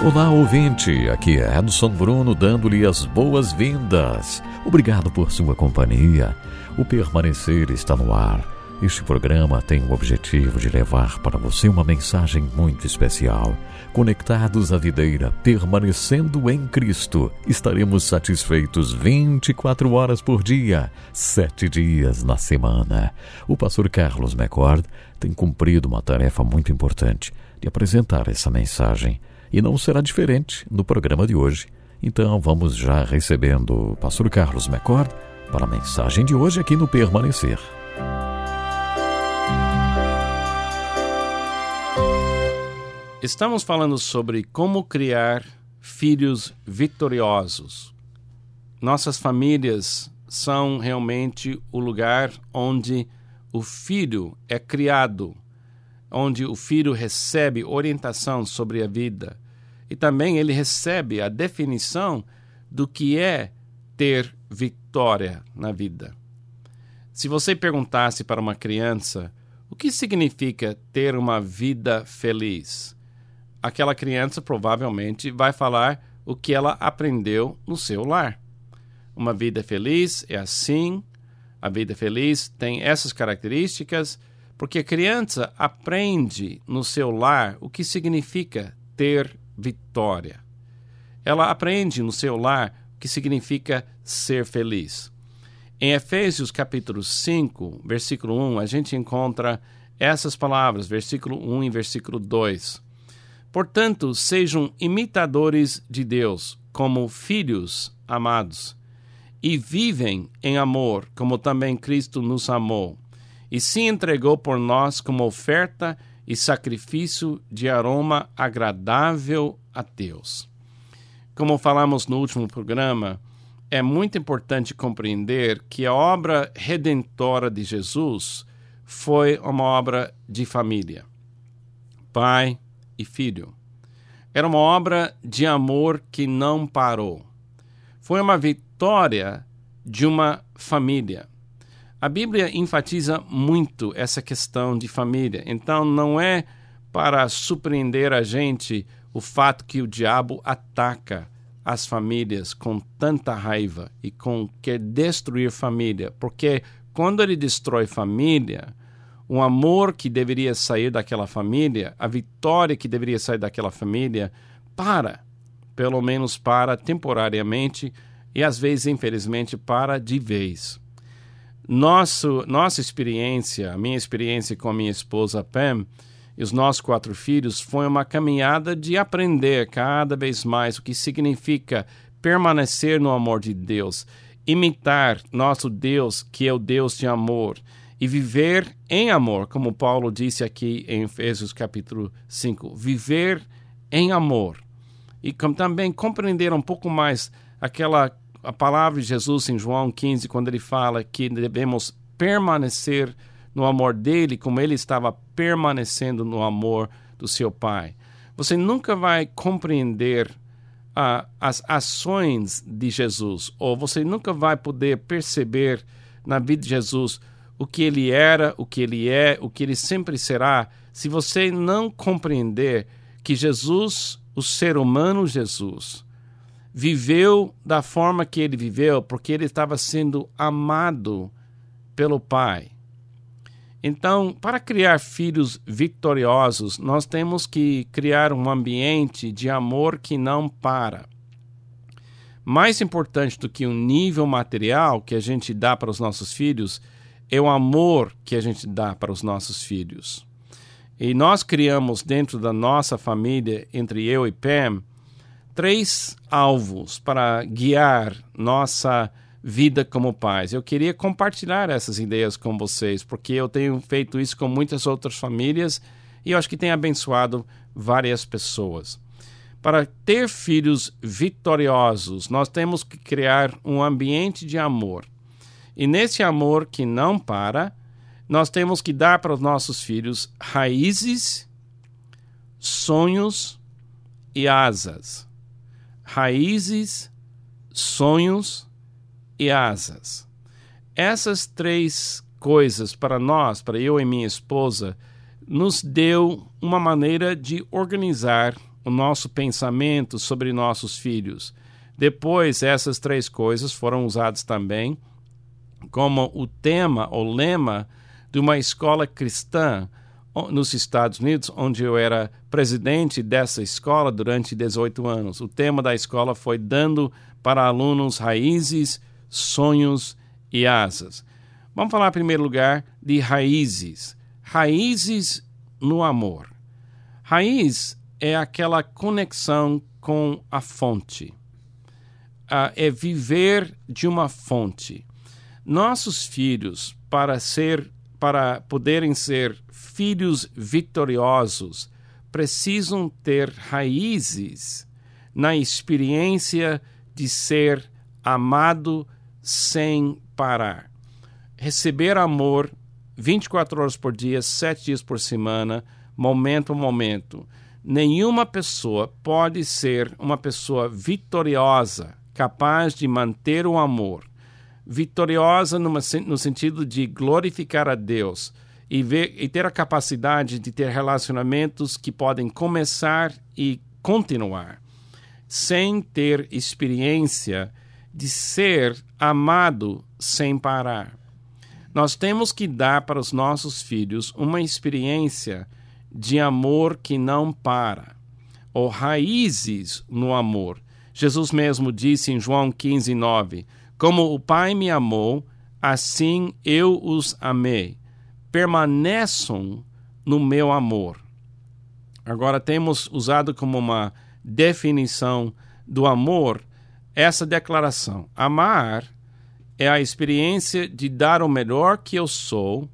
Olá, ouvinte. Aqui é Edson Bruno dando-lhe as boas-vindas. Obrigado por sua companhia. O permanecer está no ar. Este programa tem o objetivo de levar para você uma mensagem muito especial. Conectados à videira, permanecendo em Cristo, estaremos satisfeitos 24 horas por dia, sete dias na semana. O pastor Carlos McCord tem cumprido uma tarefa muito importante de apresentar essa mensagem e não será diferente no programa de hoje. Então vamos já recebendo o pastor Carlos McCord para a mensagem de hoje aqui no Permanecer. Estamos falando sobre como criar filhos vitoriosos. Nossas famílias são realmente o lugar onde o filho é criado onde o filho recebe orientação sobre a vida e também ele recebe a definição do que é ter vitória na vida. Se você perguntasse para uma criança o que significa ter uma vida feliz, aquela criança provavelmente vai falar o que ela aprendeu no seu lar. Uma vida feliz é assim, a vida feliz tem essas características porque a criança aprende no seu lar o que significa ter vitória. Ela aprende no seu lar o que significa ser feliz. Em Efésios capítulo 5, versículo 1, a gente encontra essas palavras, versículo 1 e versículo 2. Portanto, sejam imitadores de Deus, como filhos amados, e vivem em amor, como também Cristo nos amou e se entregou por nós como oferta e sacrifício de aroma agradável a Deus. Como falamos no último programa, é muito importante compreender que a obra redentora de Jesus foi uma obra de família, pai e filho. Era uma obra de amor que não parou. Foi uma vitória de uma família. A Bíblia enfatiza muito essa questão de família, então não é para surpreender a gente o fato que o diabo ataca as famílias com tanta raiva e com quer destruir família, porque quando ele destrói família, o amor que deveria sair daquela família, a vitória que deveria sair daquela família, para, pelo menos para temporariamente e às vezes, infelizmente, para de vez. Nosso, nossa experiência, a minha experiência com a minha esposa Pam e os nossos quatro filhos foi uma caminhada de aprender cada vez mais o que significa permanecer no amor de Deus, imitar nosso Deus, que é o Deus de amor, e viver em amor, como Paulo disse aqui em Efésios capítulo 5, viver em amor. E também compreender um pouco mais aquela a palavra de Jesus em João 15, quando ele fala que devemos permanecer no amor dele, como ele estava permanecendo no amor do seu Pai. Você nunca vai compreender uh, as ações de Jesus, ou você nunca vai poder perceber na vida de Jesus o que ele era, o que ele é, o que ele sempre será, se você não compreender que Jesus, o ser humano Jesus, viveu da forma que ele viveu porque ele estava sendo amado pelo Pai. Então, para criar filhos vitoriosos, nós temos que criar um ambiente de amor que não para. Mais importante do que o um nível material que a gente dá para os nossos filhos é o amor que a gente dá para os nossos filhos. E nós criamos dentro da nossa família, entre eu e Pam, três alvos para guiar nossa vida como pais. Eu queria compartilhar essas ideias com vocês, porque eu tenho feito isso com muitas outras famílias e eu acho que tem abençoado várias pessoas. Para ter filhos vitoriosos, nós temos que criar um ambiente de amor. E nesse amor que não para, nós temos que dar para os nossos filhos raízes, sonhos e asas raízes, sonhos e asas. Essas três coisas para nós, para eu e minha esposa, nos deu uma maneira de organizar o nosso pensamento sobre nossos filhos. Depois, essas três coisas foram usadas também como o tema ou lema de uma escola cristã nos Estados Unidos, onde eu era presidente dessa escola durante 18 anos. O tema da escola foi Dando para Alunos Raízes, Sonhos e Asas. Vamos falar, em primeiro lugar, de raízes. Raízes no amor. Raiz é aquela conexão com a fonte. Uh, é viver de uma fonte. Nossos filhos, para ser, para poderem ser filhos vitoriosos, precisam ter raízes na experiência de ser amado sem parar. Receber amor 24 horas por dia, 7 dias por semana, momento a momento. Nenhuma pessoa pode ser uma pessoa vitoriosa, capaz de manter o amor, vitoriosa numa, no sentido de glorificar a Deus e, ver, e ter a capacidade de ter relacionamentos que podem começar e continuar, sem ter experiência de ser amado sem parar. Nós temos que dar para os nossos filhos uma experiência de amor que não para, ou raízes no amor. Jesus mesmo disse em João 15, 9: como o Pai me amou, assim eu os amei. Permaneçam no meu amor. Agora temos usado como uma definição do amor essa declaração: amar é a experiência de dar o melhor que eu sou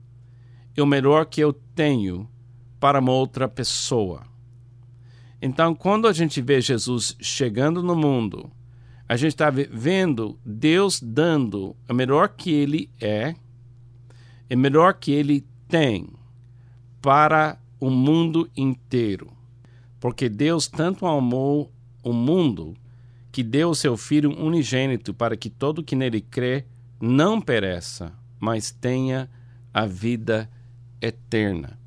e o melhor que eu tenho para uma outra pessoa. Então, quando a gente vê Jesus chegando no mundo, a gente está vendo Deus dando o melhor que Ele é, o melhor que Ele tem para o mundo inteiro. Porque Deus tanto amou o mundo que deu o seu Filho unigênito para que todo que nele crê não pereça, mas tenha a vida eterna.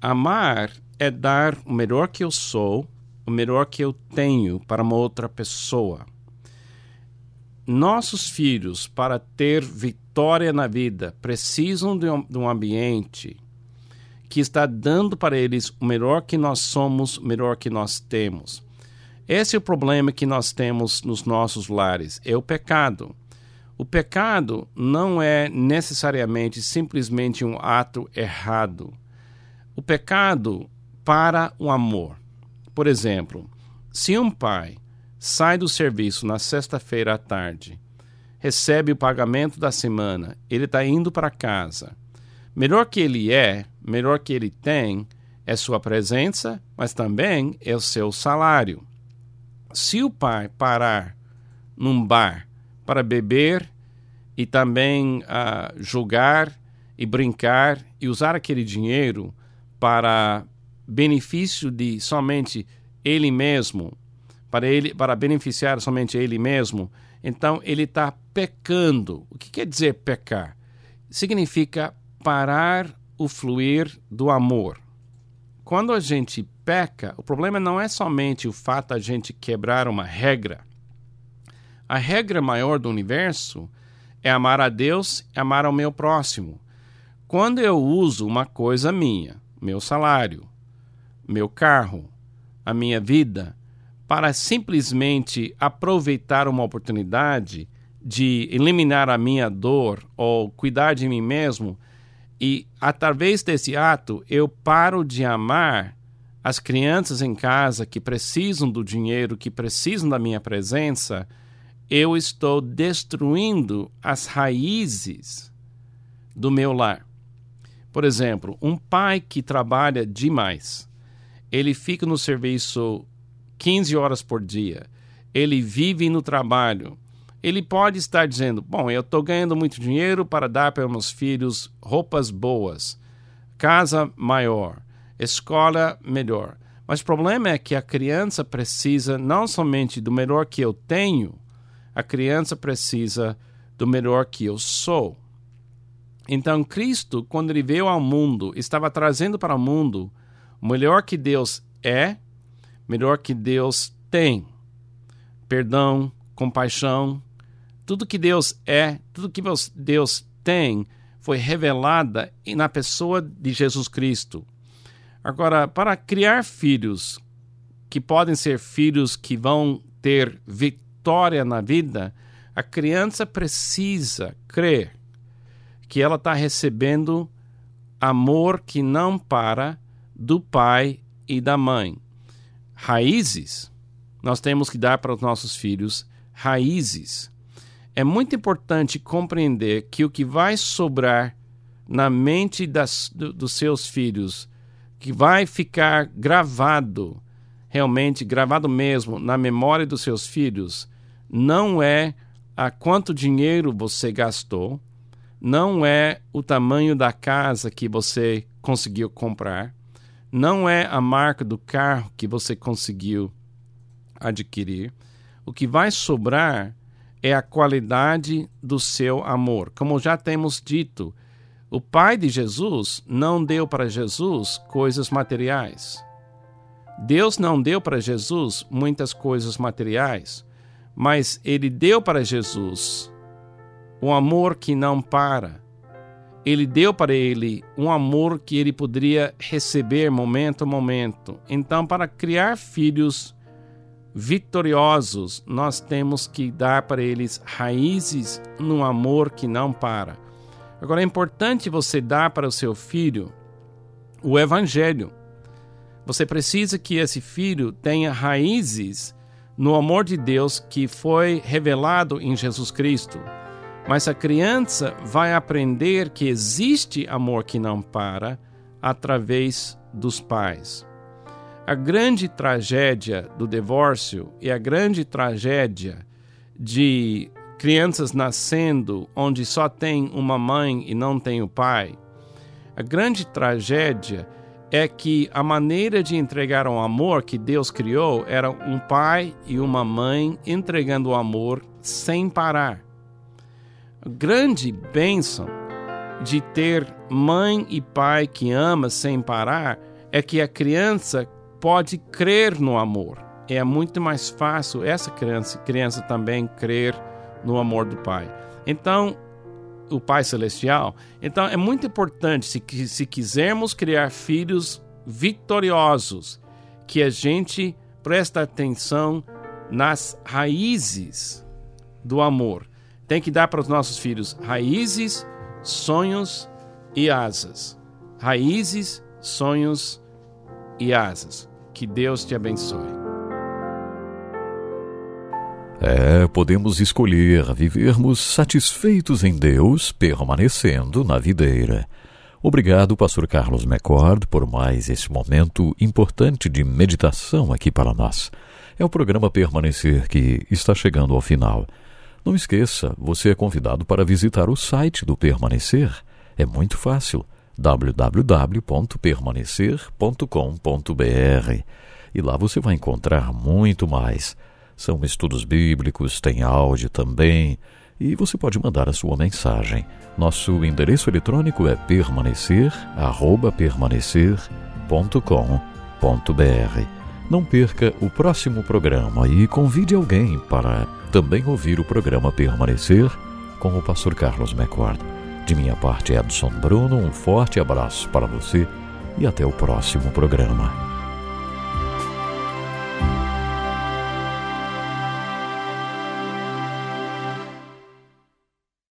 Amar é dar o melhor que eu sou, o melhor que eu tenho para uma outra pessoa nossos filhos, para ter vitória na vida, precisam de um, de um, ambiente que está dando para eles o melhor que nós somos, o melhor que nós temos. Esse é o problema que nós temos nos nossos lares, é o pecado. O pecado não é necessariamente simplesmente um ato errado. O pecado para o amor. Por exemplo, se um pai sai do serviço na sexta-feira à tarde, recebe o pagamento da semana, ele está indo para casa. Melhor que ele é, melhor que ele tem, é sua presença, mas também é o seu salário. Se o pai parar num bar para beber e também uh, jogar e brincar e usar aquele dinheiro para benefício de somente ele mesmo para ele para beneficiar somente ele mesmo, então ele está pecando. O que quer dizer pecar? Significa parar o fluir do amor. Quando a gente peca, o problema não é somente o fato de a gente quebrar uma regra. A regra maior do universo é amar a Deus e amar ao meu próximo. Quando eu uso uma coisa minha, meu salário, meu carro, a minha vida, para simplesmente aproveitar uma oportunidade de eliminar a minha dor ou cuidar de mim mesmo, e através desse ato eu paro de amar as crianças em casa que precisam do dinheiro, que precisam da minha presença, eu estou destruindo as raízes do meu lar. Por exemplo, um pai que trabalha demais, ele fica no serviço 15 horas por dia, ele vive no trabalho, ele pode estar dizendo: Bom, eu estou ganhando muito dinheiro para dar para meus filhos roupas boas, casa maior, escola melhor. Mas o problema é que a criança precisa não somente do melhor que eu tenho, a criança precisa do melhor que eu sou. Então, Cristo, quando ele veio ao mundo, estava trazendo para o mundo o melhor que Deus é melhor que Deus tem. Perdão, compaixão, tudo que Deus é, tudo que Deus tem, foi revelada na pessoa de Jesus Cristo. Agora, para criar filhos que podem ser filhos que vão ter vitória na vida, a criança precisa crer que ela está recebendo amor que não para do pai e da mãe. Raízes, nós temos que dar para os nossos filhos raízes. É muito importante compreender que o que vai sobrar na mente das, do, dos seus filhos, que vai ficar gravado, realmente gravado mesmo na memória dos seus filhos, não é a quanto dinheiro você gastou, não é o tamanho da casa que você conseguiu comprar, não é a marca do carro que você conseguiu adquirir. O que vai sobrar é a qualidade do seu amor. Como já temos dito, o Pai de Jesus não deu para Jesus coisas materiais. Deus não deu para Jesus muitas coisas materiais, mas ele deu para Jesus um amor que não para. Ele deu para ele um amor que ele poderia receber momento a momento. Então, para criar filhos vitoriosos, nós temos que dar para eles raízes no amor que não para. Agora, é importante você dar para o seu filho o Evangelho. Você precisa que esse filho tenha raízes no amor de Deus que foi revelado em Jesus Cristo. Mas a criança vai aprender que existe amor que não para através dos pais. A grande tragédia do divórcio e a grande tragédia de crianças nascendo onde só tem uma mãe e não tem o pai. A grande tragédia é que a maneira de entregar o amor que Deus criou era um pai e uma mãe entregando o amor sem parar grande bênção de ter mãe e pai que ama sem parar é que a criança pode crer no amor. É muito mais fácil essa criança, criança também crer no amor do pai. Então, o Pai Celestial. Então, é muito importante, se, se quisermos criar filhos vitoriosos, que a gente preste atenção nas raízes do amor tem que dar para os nossos filhos raízes, sonhos e asas. Raízes, sonhos e asas. Que Deus te abençoe. É, podemos escolher vivermos satisfeitos em Deus, permanecendo na videira. Obrigado, Pastor Carlos McCord, por mais esse momento importante de meditação aqui para nós. É o programa Permanecer que está chegando ao final. Não esqueça, você é convidado para visitar o site do Permanecer. É muito fácil www.permanecer.com.br e lá você vai encontrar muito mais. São estudos bíblicos, tem áudio também e você pode mandar a sua mensagem. Nosso endereço eletrônico é permanecer@permanecer.com.br. Não perca o próximo programa e convide alguém para também ouvir o programa Permanecer com o pastor Carlos McCord. De minha parte, Edson Bruno, um forte abraço para você e até o próximo programa.